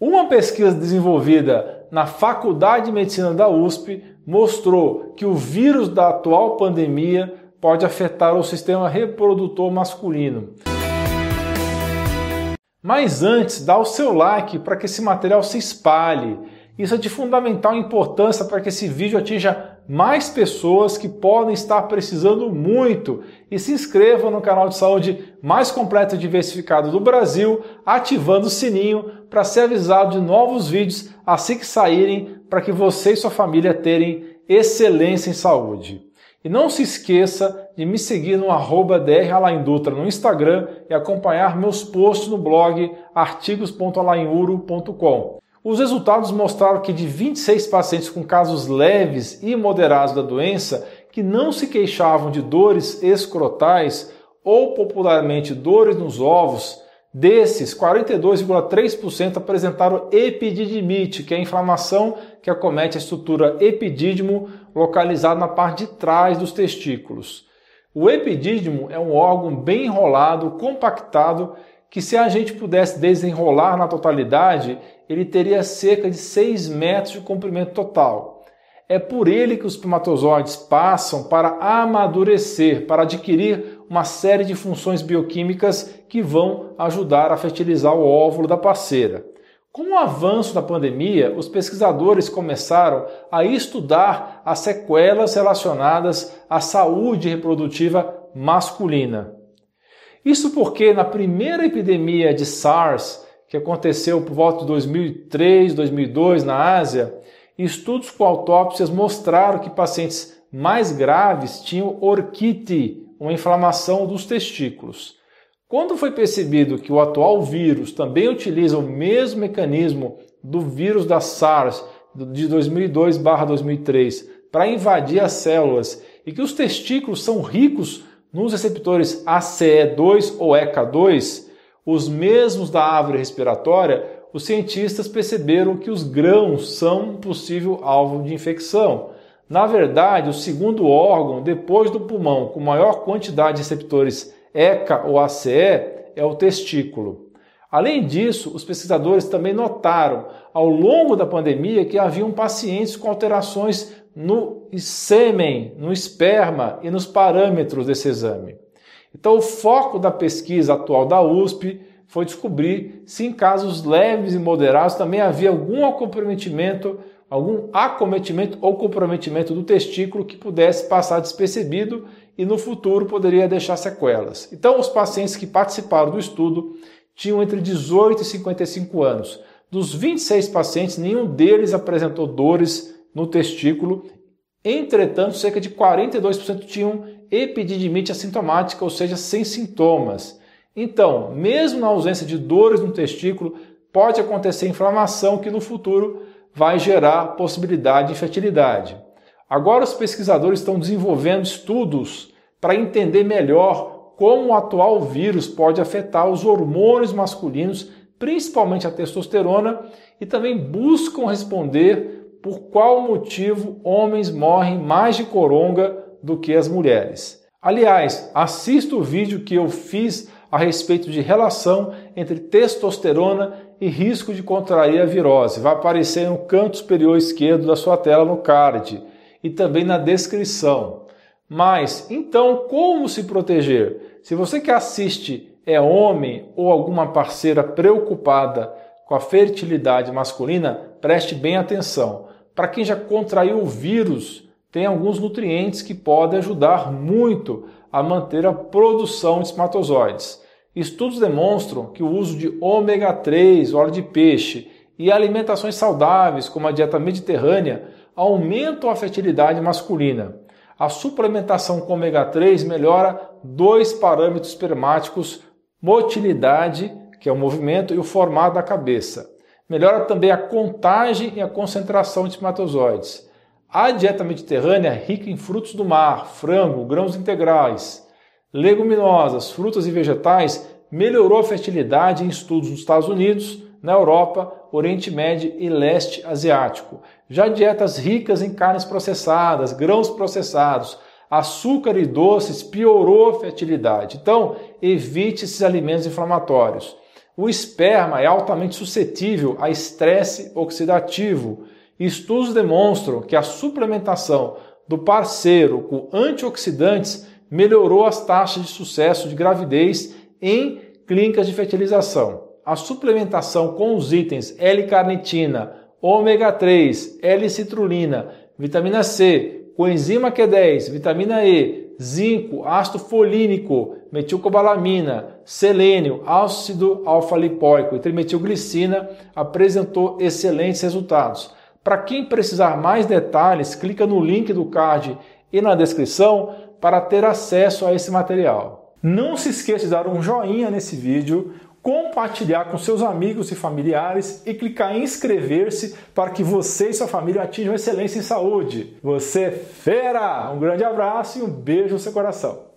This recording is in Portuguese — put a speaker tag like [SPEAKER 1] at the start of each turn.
[SPEAKER 1] Uma pesquisa desenvolvida na Faculdade de Medicina da USP mostrou que o vírus da atual pandemia pode afetar o sistema reprodutor masculino. Mas antes, dá o seu like para que esse material se espalhe. Isso é de fundamental importância para que esse vídeo atinja mais pessoas que podem estar precisando muito. E se inscreva no canal de saúde mais completo e diversificado do Brasil, ativando o sininho para ser avisado de novos vídeos assim que saírem, para que você e sua família terem excelência em saúde. E não se esqueça de me seguir no arroba dralaindutra no Instagram e acompanhar meus posts no blog artigos.alainuro.com. Os resultados mostraram que de 26 pacientes com casos leves e moderados da doença que não se queixavam de dores escrotais ou popularmente dores nos ovos, desses 42,3% apresentaram epididimite, que é a inflamação que acomete a estrutura epidídimo localizada na parte de trás dos testículos. O epidídimo é um órgão bem enrolado, compactado, que se a gente pudesse desenrolar na totalidade, ele teria cerca de 6 metros de comprimento total. É por ele que os espermatozoides passam para amadurecer, para adquirir uma série de funções bioquímicas que vão ajudar a fertilizar o óvulo da parceira. Com o avanço da pandemia, os pesquisadores começaram a estudar as sequelas relacionadas à saúde reprodutiva masculina. Isso porque na primeira epidemia de SARS, que aconteceu por volta de 2003, 2002 na Ásia, estudos com autópsias mostraram que pacientes mais graves tinham orquite, uma inflamação dos testículos. Quando foi percebido que o atual vírus também utiliza o mesmo mecanismo do vírus da SARS de 2002/2003 para invadir as células e que os testículos são ricos nos receptores ACE2 ou ECA2, os mesmos da árvore respiratória, os cientistas perceberam que os grãos são um possível alvo de infecção. Na verdade, o segundo órgão, depois do pulmão, com maior quantidade de receptores ECA ou ACE é o testículo. Além disso, os pesquisadores também notaram ao longo da pandemia que haviam pacientes com alterações no sêmen, no esperma e nos parâmetros desse exame. Então, o foco da pesquisa atual da USP foi descobrir se em casos leves e moderados também havia algum comprometimento, algum acometimento ou comprometimento do testículo que pudesse passar despercebido e no futuro poderia deixar sequelas. Então, os pacientes que participaram do estudo tinham entre 18 e 55 anos. Dos 26 pacientes, nenhum deles apresentou dores no testículo. Entretanto, cerca de 42% tinham epididimite assintomática, ou seja, sem sintomas. Então, mesmo na ausência de dores no testículo, pode acontecer inflamação que no futuro vai gerar possibilidade de infertilidade. Agora, os pesquisadores estão desenvolvendo estudos para entender melhor como o atual vírus pode afetar os hormônios masculinos, principalmente a testosterona, e também buscam responder por qual motivo homens morrem mais de coronga do que as mulheres. Aliás, assista o vídeo que eu fiz a respeito de relação entre testosterona e risco de contrair a virose. Vai aparecer no canto superior esquerdo da sua tela no card e também na descrição. Mas então, como se proteger? Se você que assiste é homem ou alguma parceira preocupada com a fertilidade masculina, preste bem atenção. Para quem já contraiu o vírus, tem alguns nutrientes que podem ajudar muito a manter a produção de espermatozoides. Estudos demonstram que o uso de ômega 3, óleo de peixe e alimentações saudáveis, como a dieta mediterrânea, aumentam a fertilidade masculina. A suplementação com ômega 3 melhora dois parâmetros espermáticos, motilidade, que é o movimento, e o formato da cabeça. Melhora também a contagem e a concentração de espermatozoides. A dieta mediterrânea é rica em frutos do mar, frango, grãos integrais, leguminosas, frutas e vegetais melhorou a fertilidade em estudos nos Estados Unidos, na Europa, Oriente Médio e Leste Asiático. Já dietas ricas em carnes processadas, grãos processados, açúcar e doces piorou a fertilidade. Então, evite esses alimentos inflamatórios. O esperma é altamente suscetível a estresse oxidativo. Estudos demonstram que a suplementação do parceiro com antioxidantes melhorou as taxas de sucesso de gravidez em clínicas de fertilização. A suplementação com os itens L-carnitina, ômega 3, L-citrulina, vitamina C, coenzima Q10, vitamina E, zinco, ácido folínico, metilcobalamina, selênio, ácido alfa-lipóico e trimetilglicina apresentou excelentes resultados. Para quem precisar mais detalhes, clica no link do card e na descrição para ter acesso a esse material. Não se esqueça de dar um joinha nesse vídeo, compartilhar com seus amigos e familiares e clicar em inscrever-se para que você e sua família atinjam excelência em saúde. Você é fera! Um grande abraço e um beijo no seu coração.